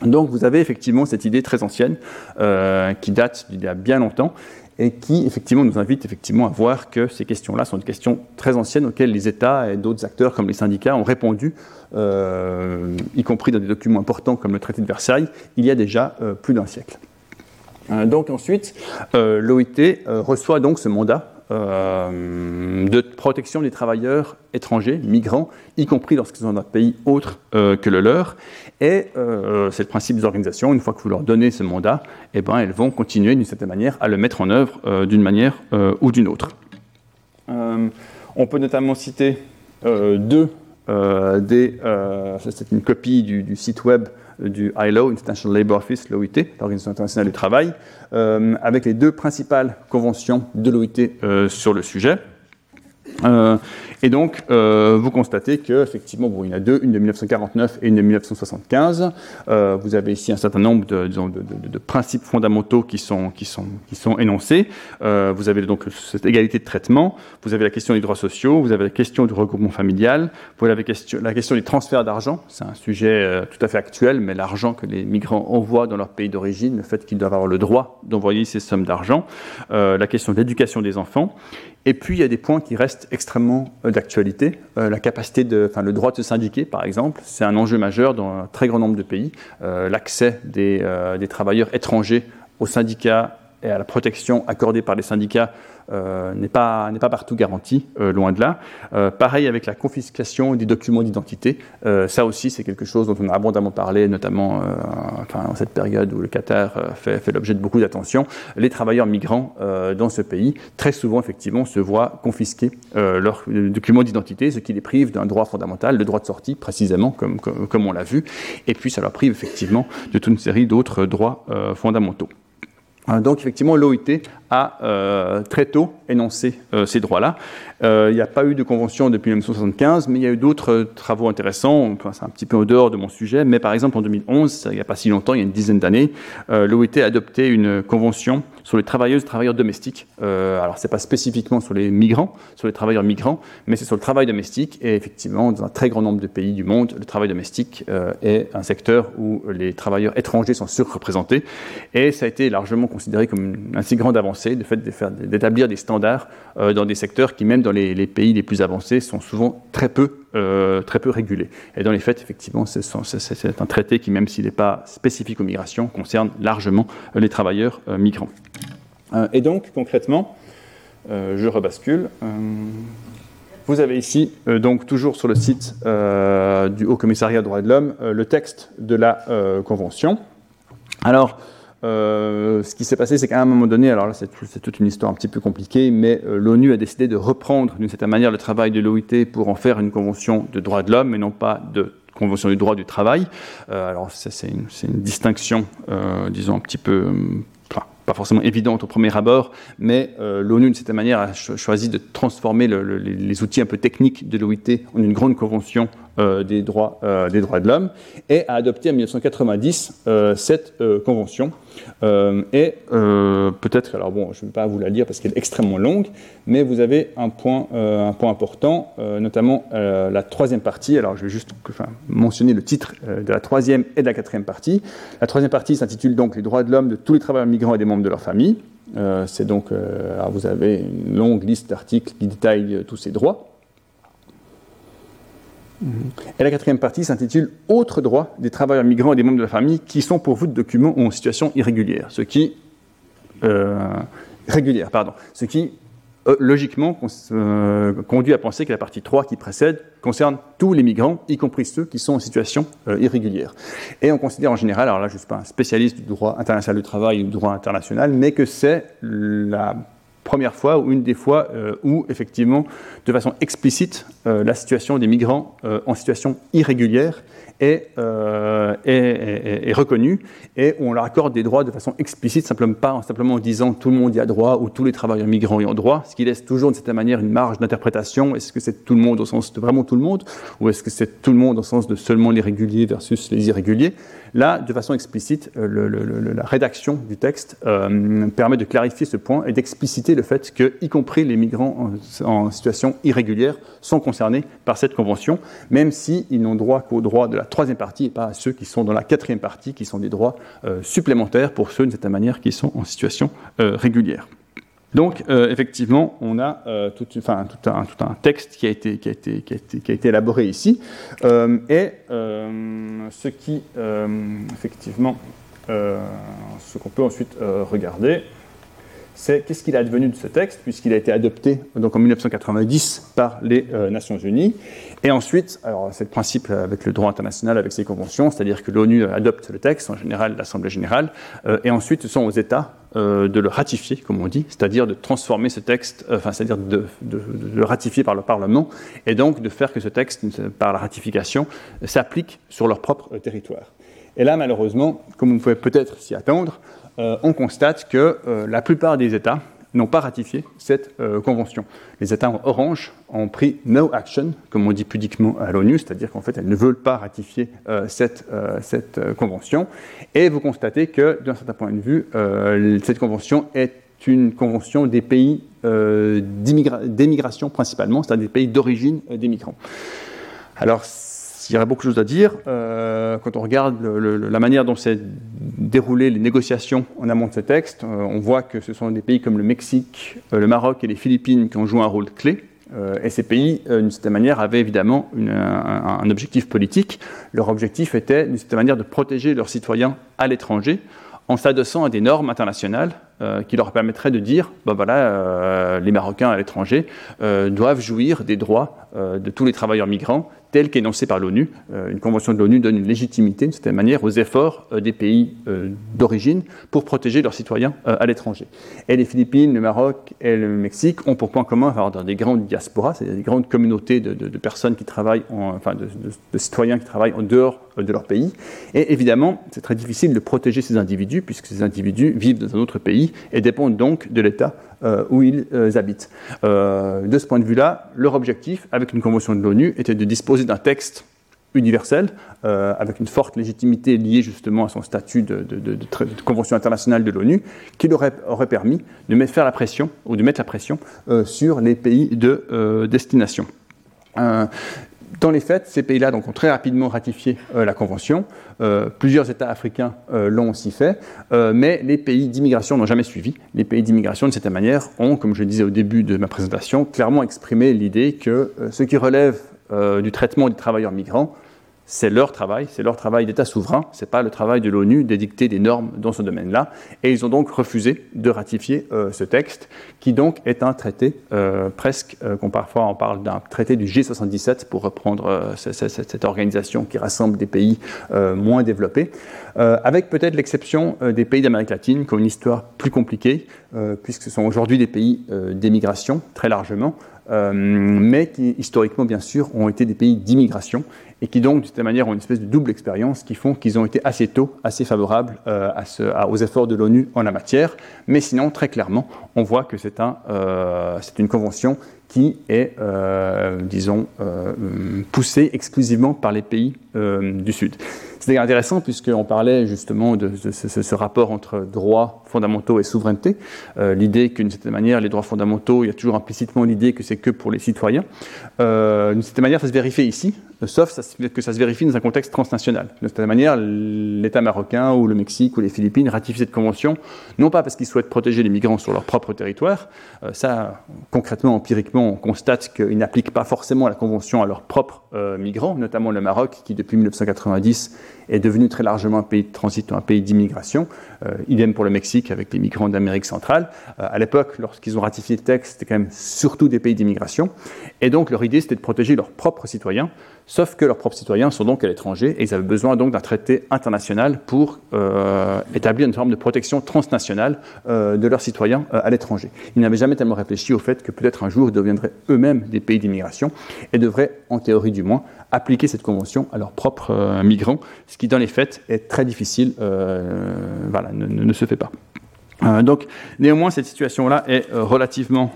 Donc vous avez effectivement cette idée très ancienne euh, qui date d'il y a bien longtemps et qui effectivement nous invite effectivement à voir que ces questions-là sont des questions très anciennes auxquelles les États et d'autres acteurs comme les syndicats ont répondu, euh, y compris dans des documents importants comme le traité de Versailles, il y a déjà euh, plus d'un siècle. donc ensuite, l'OIT reçoit donc ce mandat euh, de protection des travailleurs étrangers, migrants, y compris lorsqu'ils sont dans un pays autre euh, que le leur. Et euh, c'est le principe des organisations, une fois que vous leur donnez ce mandat, eh ben, elles vont continuer d'une certaine manière à le mettre en œuvre d'une manière ou d'une autre. on peut notamment citer deux des... c'est une copie du site web du ILO, International Labour Office, l'OIT, l'Organisation internationale du travail, euh, avec les deux principales conventions de l'OIT euh, sur le sujet. Euh, et donc, euh, vous constatez qu'effectivement, bon, il y en a deux, une de 1949 et une de 1975. Euh, vous avez ici un certain nombre de, principes fondamentaux qui sont, qui sont, qui sont énoncés. vous avez donc cette égalité de traitement, vous avez la question des droits sociaux, vous avez la question du regroupement familial, vous avez la question, la question du transfert d'argent. C'est un sujet tout à fait actuel, mais l'argent que les migrants envoient dans leur pays d'origine, le fait qu'ils doivent avoir le droit d'envoyer ces sommes d'argent, la question de l'éducation des enfants. Et puis, il y a des points qui restent extrêmement euh, d'actualité. Euh, la capacité de, enfin, le droit de se syndiquer, par exemple, c'est un enjeu majeur dans un très grand nombre de pays. Euh, l'accès des, des, travailleurs étrangers aux syndicats et à la protection accordée par les syndicats euh, n'est pas, pas partout garanti, euh, loin de là. Euh, pareil avec la confiscation des documents d'identité. ça aussi, c'est quelque chose dont on a abondamment parlé, notamment enfin, en cette période où le Qatar fait, fait l'objet de beaucoup d'attention. Les travailleurs migrants dans ce pays, très souvent, effectivement, se voient confisquer leurs documents d'identité, ce qui les prive d'un droit fondamental, le droit de sortie, précisément, comme, comme, comme on l'a vu. Et puis, ça leur prive effectivement de toute une série d'autres droits fondamentaux. Donc effectivement, l'OIT a euh, très tôt énoncé euh, ces droits-là. Euh, il n'y a pas eu de convention depuis 1975, mais il y a eu d'autres travaux intéressants. c'est un petit peu au dehors de mon sujet, mais par exemple en 2011, il n'y a pas si longtemps, il y a une dizaine d'années, l'OIT a adopté une convention sur les travailleuses et travailleurs domestiques. alors, ce n'est pas spécifiquement sur les migrants, sur les travailleurs migrants, mais c'est sur le travail domestique. Et effectivement, dans un très grand nombre de pays du monde, le travail domestique est un secteur où les travailleurs étrangers sont surreprésentés. Et ça a été largement considéré comme une assez grande avancée, le fait d'établir des standards euh, dans des secteurs qui, même dans les, pays les plus avancés, sont souvent très peu, euh, très peu régulés. Et dans les faits, effectivement, c'est un traité qui, même s'il n'est pas spécifique aux migrations, concerne largement les travailleurs euh, migrants. et donc, concrètement, je rebascule. Vous avez ici, donc toujours sur le site du Haut Commissariat des droits de l'homme, le texte de la Convention. Alors, euh, ce qui s'est passé, c'est qu'à un moment donné, alors là c'est toute une histoire un petit peu compliquée, mais euh, l'ONU a décidé de reprendre d'une certaine manière le travail de l'OIT pour en faire une convention de droits de l'homme et non pas de convention du droit du travail. Euh, alors c'est une, distinction, disons, un petit peu pas forcément évidente au premier abord, mais l'ONU, de cette manière, a choisi de transformer les, outils un peu techniques de l'OIT en une grande convention des, droits, euh, des droits de l'homme et a adopté en 1990 euh, cette convention. et peut-être, alors bon, je ne vais pas vous la lire parce qu'elle est extrêmement longue, mais vous avez un point, un point important, notamment la troisième partie. Alors je vais juste mentionner le titre de la troisième et de la quatrième partie. La troisième partie s'intitule donc Les droits de l'homme de tous les travailleurs migrants et des membres de leur famille. c'est donc, alors vous avez une longue liste d'articles qui détaillent tous ces droits. Et la quatrième partie s'intitule Autres droits des travailleurs migrants et des membres de la famille qui sont pour vous de documents ou en situation irrégulière. Ce qui. Euh, régulière, pardon. Ce qui, euh, logiquement, euh, conduit à penser que la partie 3 qui précède concerne tous les migrants, y compris ceux qui sont en situation irrégulière. Et on considère en général, alors là je ne suis pas un spécialiste du droit international du travail ou du droit international, mais que c'est la première fois ou une des fois euh, où, effectivement, de façon explicite, euh, la situation des migrants euh, en situation irrégulière est, est, reconnue et où on leur accorde des droits de façon explicite, simplement pas simplement en disant tout le monde y a droit ou tous les travailleurs migrants y ont droit, ce qui laisse toujours de cette manière une marge d'interprétation. Est-ce que c'est tout le monde au sens de vraiment tout le monde ou est-ce que c'est tout le monde au sens de seulement les réguliers versus les irréguliers? Là, de façon explicite, la rédaction du texte permet de clarifier ce point et d'expliciter le fait que, y compris les migrants en, situation irrégulière, sont concernés par cette convention, même s'ils n'ont droit qu'aux droits de la troisième partie et pas à ceux qui sont dans la quatrième partie, qui sont des droits euh, supplémentaires pour ceux, de cette manière, qui sont en situation euh, régulière. Donc, euh, effectivement, on a tout, un, tout, un, texte qui a été, qui a été, qui a été élaboré ici. et ce qui, effectivement, ce qu'on peut ensuite regarder, c'est qu'est-ce qu'il est advenu de ce texte, puisqu'il a été adopté donc en 1990 par les euh, Nations Unies. Et ensuite, alors c'est le principe avec le droit international, avec ses conventions, c'est-à-dire que l'ONU adopte le texte, en général l'Assemblée générale, euh, et ensuite ce sont aux États euh, de le ratifier, comme on dit, c'est-à-dire de transformer ce texte, enfin c'est-à-dire de, le ratifier par le Parlement, et donc de faire que ce texte, par la ratification, s'applique sur leur propre territoire. Et là, malheureusement, comme vous pouvez peut-être s'y attendre, euh, on constate que euh, la plupart des États n'ont pas ratifié cette euh, convention. Les États orange ont pris no action, comme on dit pudiquement à l'ONU, c'est-à-dire qu'en fait, elles ne veulent pas ratifier cette, cette convention. Et vous constatez que, d'un certain point de vue, cette convention est une convention des pays d'émigration principalement, c'est-à-dire des pays d'origine des migrants. Alors, il y aurait beaucoup de choses à dire. Euh, quand on regarde la manière dont s'est déroulées les négociations en amont de ce texte, euh, on voit que ce sont des pays comme le Mexique, euh, le Maroc et les Philippines qui ont joué un rôle clé. et ces pays, d'une certaine manière, avaient évidemment un, objectif politique. Leur objectif était, d'une certaine manière, de protéger leurs citoyens à l'étranger en s'adossant à des normes internationales qui leur permettrait de dire, ben voilà, les Marocains à l'étranger doivent jouir des droits de tous les travailleurs migrants telle qu'énoncée par l'ONU. Euh, une convention de l'ONU donne une légitimité, d'une certaine manière, aux efforts euh, des pays euh, d'origine pour protéger leurs citoyens à l'étranger. Et les Philippines, le Maroc et le Mexique ont pour point commun d'avoir des grandes diasporas, c'est-à-dire des grandes communautés de, personnes qui travaillent, enfin de, citoyens qui travaillent en dehors de leur pays. Et évidemment, c'est très difficile de protéger ces individus, puisque ces individus vivent dans un autre pays et dépendent donc de l'État où ils habitent. de ce point de vue-là, leur objectif, avec une convention de l'ONU, était de disposer d'un texte universel, euh, avec une forte légitimité liée justement à son statut de, convention internationale de l'ONU, qui aurait, aurait permis de faire la pression, ou de mettre la pression euh, sur les pays de euh, destination. Dans les faits, ces pays-là ont très rapidement ratifié la convention. plusieurs États africains l'ont aussi fait, mais les pays d'immigration n'ont jamais suivi. Les pays d'immigration, de cette manière, ont, comme je le disais au début de ma présentation, clairement exprimé l'idée que ce qui relève euh, du traitement des travailleurs migrants, c'est leur travail, c'est leur travail d'État souverain, ce n'est pas le travail de l'ONU d'édicter des normes dans ce domaine-là. Et ils ont donc refusé de ratifier euh, ce texte, qui donc est un traité euh, presque, qu'on parfois on parle d'un traité du G77 pour reprendre cette, organisation qui rassemble des pays moins développés, avec peut-être l'exception des pays d'Amérique latine qui ont une histoire plus compliquée, puisque ce sont aujourd'hui des pays d'émigration très largement. Euh, mais qui historiquement, bien sûr, ont été des pays d'immigration et qui donc, de cette manière, ont une espèce de double expérience qui font qu'ils ont été assez tôt, assez favorables euh, aux efforts de l'ONU en la matière. Mais sinon, très clairement, on voit que c'est euh, une convention qui est, disons, poussée exclusivement par les pays du Sud. C'est intéressant puisqu'on parlait justement de, ce, rapport entre droits fondamentaux et souveraineté. Euh, l'idée qu'une certaine manière, les droits fondamentaux, il y a toujours implicitement l'idée que c'est que pour les citoyens. Euh, d'une certaine manière, ça se vérifie ici, sauf que ça se vérifie dans un contexte transnational. De cette manière, l'État marocain ou le Mexique ou les Philippines ratifient cette convention, non pas parce qu'ils souhaitent protéger les migrants sur leur propre territoire, euh, ça, concrètement, empiriquement, on constate qu'ils n'appliquent pas forcément la convention à leurs propres migrants, notamment le Maroc, qui depuis 1990 est devenu très largement un pays de transit ou un pays d'immigration. Euh, idem pour le Mexique avec les migrants d'Amérique centrale. Euh, à l'époque, lorsqu'ils ont ratifié le texte, c'était quand même surtout des pays d'immigration. Et donc leur idée, c'était de protéger leurs propres citoyens, sauf que leurs propres citoyens sont donc à l'étranger et ils avaient besoin donc d'un traité international pour euh, établir une forme de protection transnationale de leurs citoyens à l'étranger. Ils n'avaient jamais tellement réfléchi au fait que peut-être un jour ils deviendraient eux-mêmes des pays d'immigration et devraient, en théorie du moins, appliquer cette convention à leurs propres migrants, ce qui dans les faits est très difficile, voilà, ne, se fait pas. Euh, donc, néanmoins, cette situation-là est relativement,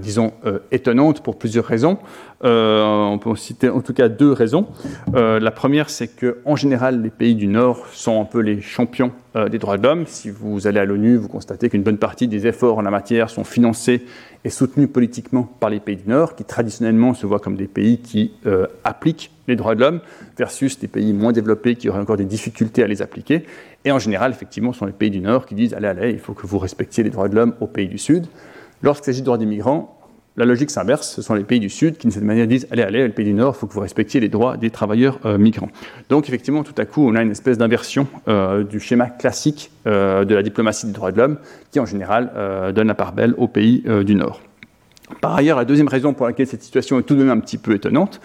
disons, étonnante pour plusieurs raisons. On peut citer en tout cas deux raisons. la première, c'est que, en général, les pays du Nord sont un peu les champions des droits de l'homme. Si vous allez à l'ONU, vous constatez qu'une bonne partie des efforts en la matière sont financés est soutenu politiquement par les pays du Nord, qui traditionnellement se voient comme des pays qui euh, appliquent les droits de l'homme, versus des pays moins développés qui auraient encore des difficultés à les appliquer. Et en général, effectivement, ce sont les pays du Nord qui disent allez, allez, il faut que vous respectiez les droits de l'homme aux pays du Sud. Lorsqu'il s'agit de droits des migrants, la logique s'inverse, ce sont les pays du Sud qui, de cette manière, disent Allez, allez, les pays du Nord, il faut que vous respectiez les droits des travailleurs euh, migrants. Donc, effectivement, tout à coup, on a une espèce d'inversion euh, du schéma classique euh, de la diplomatie des droits de l'homme, qui, en général, donne la part belle aux pays du Nord. Par ailleurs, la deuxième raison pour laquelle cette situation est tout de même un petit peu étonnante,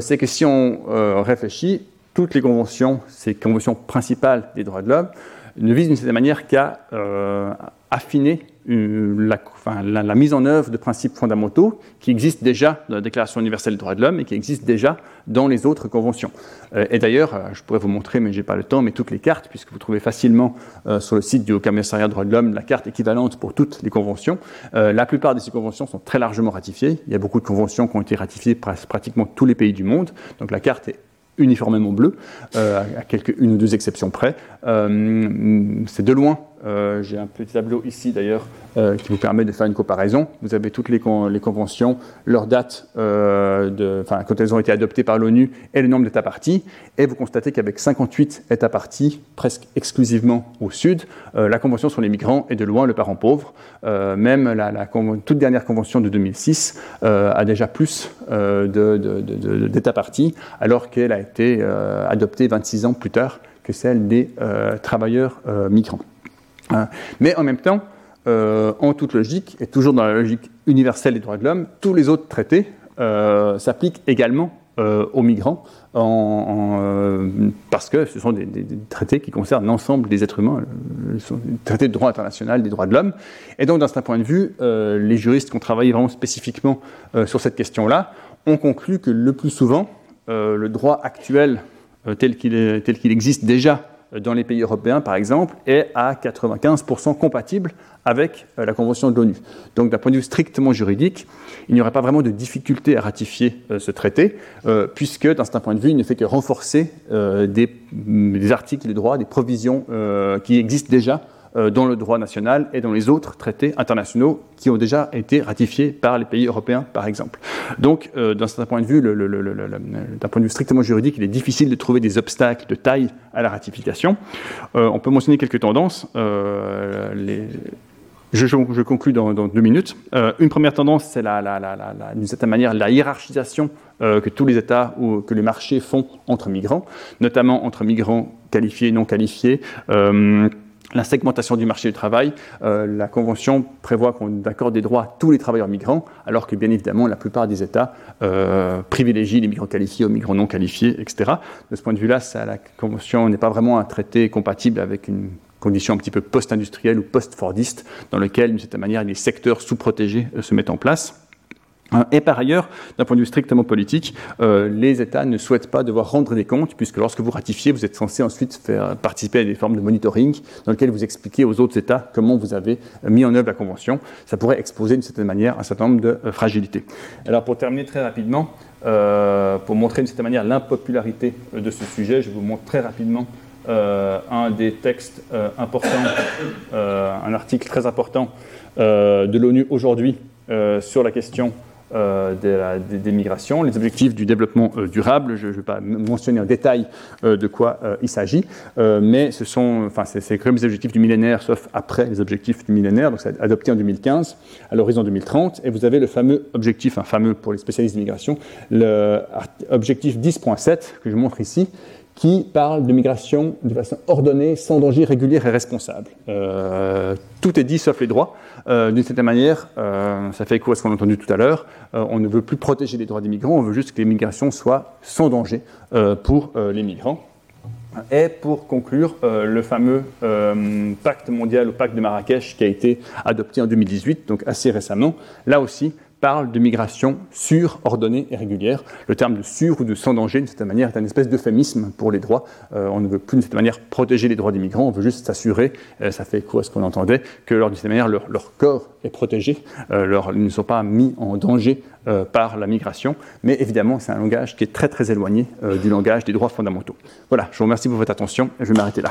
c'est que si on réfléchit, toutes les conventions, ces conventions principales des droits de l'homme, ne visent d'une certaine manière qu'à affiner euh, la, mise en œuvre de principes fondamentaux qui existent déjà dans la Déclaration universelle des droits de l'homme et qui existent déjà dans les autres conventions. Euh, et d'ailleurs, euh, je pourrais vous montrer, mais je n'ai pas le temps, mais toutes les cartes, puisque vous trouvez facilement sur le site du Haut Commissariat des droits de l'homme la carte équivalente pour toutes les conventions. la plupart de ces conventions sont très largement ratifiées. Il y a beaucoup de conventions qui ont été ratifiées par pratiquement tous les pays du monde. Donc la carte est uniformément bleue, à quelques, une ou deux exceptions près. c'est de loin euh, j'ai un petit tableau ici d'ailleurs euh, qui vous permet de faire une comparaison. Vous avez toutes les, conventions, leur date, euh, quand elles ont été adoptées par l'ONU et le nombre d'États partis. Et vous constatez qu'avec 58 États partis, presque exclusivement au sud, la Convention sur les migrants est de loin le parent pauvre. même la, toute dernière convention de 2006 a déjà plus d'États partis, alors qu'elle a été adoptée 26 ans plus tard que celle des travailleurs migrants. Hein. Mais en même temps, en toute logique, et toujours dans la logique universelle des droits de l'homme, tous les autres traités s'appliquent également aux migrants euh, parce que ce sont des, traités qui concernent l'ensemble des êtres humains, euh, des traités de droit international des droits de l'homme. Et donc, d'un certain point de vue, euh, les juristes qui ont travaillé vraiment spécifiquement sur cette question-là ont conclu que le plus souvent, le droit actuel tel qu'il existe déjà dans les pays européens, par exemple, est à 95% compatible avec euh, la Convention de l'ONU. Donc d'un point de vue strictement juridique, il n'y aurait pas vraiment de difficulté à ratifier euh, ce traité, euh, puisque d'un certain point de vue, il ne fait que renforcer des, des, articles de droit, des provisions qui existent déjà dans le droit national et dans les autres traités internationaux qui ont déjà été ratifiés par les pays européens, par exemple. Donc, euh, d'un certain point de vue, d'un point de vue strictement juridique, il est difficile de trouver des obstacles de taille à la ratification. Euh, on peut mentionner quelques tendances. Je, je, conclus dans, deux minutes. une première tendance, c'est d'une certaine manière la hiérarchisation que tous les États ou que les marchés font entre migrants, notamment entre migrants qualifiés et non qualifiés la segmentation du marché du travail, euh, la Convention prévoit qu'on accorde des droits à tous les travailleurs migrants, alors que bien évidemment la plupart des États euh, privilégient les migrants qualifiés aux migrants non qualifiés, etc. De ce point de vue-là, la Convention n'est pas vraiment un traité compatible avec une condition un petit peu post-industrielle ou post-fordiste, dans lequel, d'une certaine manière, les secteurs sous-protégés euh, se mettent en place. Hein, et par ailleurs, d'un point de vue strictement politique, euh, les États ne souhaitent pas devoir rendre des comptes, puisque lorsque vous ratifiez, vous êtes censé ensuite faire participer à des formes de monitoring dans lesquelles vous expliquez aux autres États comment vous avez mis en œuvre la Convention. Ça pourrait exposer d'une certaine manière un certain nombre de euh, fragilités. Alors pour terminer très rapidement, euh, pour montrer d'une certaine manière l'impopularité de ce sujet, je vous montre très rapidement un des textes importants, un article très important de l'ONU aujourd'hui sur la question euh, des, migrations, les objectifs du développement euh, durable. Je ne vais pas mentionner en détail euh, de quoi il s'agit, mais ce sont, enfin, c'est comme les objectifs du millénaire, sauf après les objectifs du millénaire, donc c'est adopté en 2015, à l'horizon 2030, et vous avez le fameux objectif, un fameux pour les spécialistes d'immigration, l'objectif 10.7 que je montre ici, qui parle de migration de façon ordonnée, sans danger, régulière et responsable. Euh, tout est dit sauf les droits. Euh, d'une certaine manière, euh, ça fait écho à ce qu'on a entendu tout à l'heure, on ne veut plus protéger les droits des migrants, on veut juste que les migrations soient sans danger pour les migrants. Et pour conclure, le fameux pacte mondial ou pacte de Marrakech qui a été adopté en 2018, donc assez récemment, là aussi, parle de migration sûre, ordonnée et régulière. Le terme de sûr ou de sans danger, d'une certaine manière, est un espèce d'euphémisme pour les droits. Euh, on ne veut plus, d'une certaine manière, protéger les droits des migrants, on veut juste s'assurer, euh, ça fait quoi ce qu'on entendait, que, certaine manière, leur, corps est protégé, euh, leur, ils ne sont pas mis en danger par la migration. Mais évidemment, c'est un langage qui est très, très éloigné du langage des droits fondamentaux. Voilà, je vous remercie pour votre attention et je vais m'arrêter là.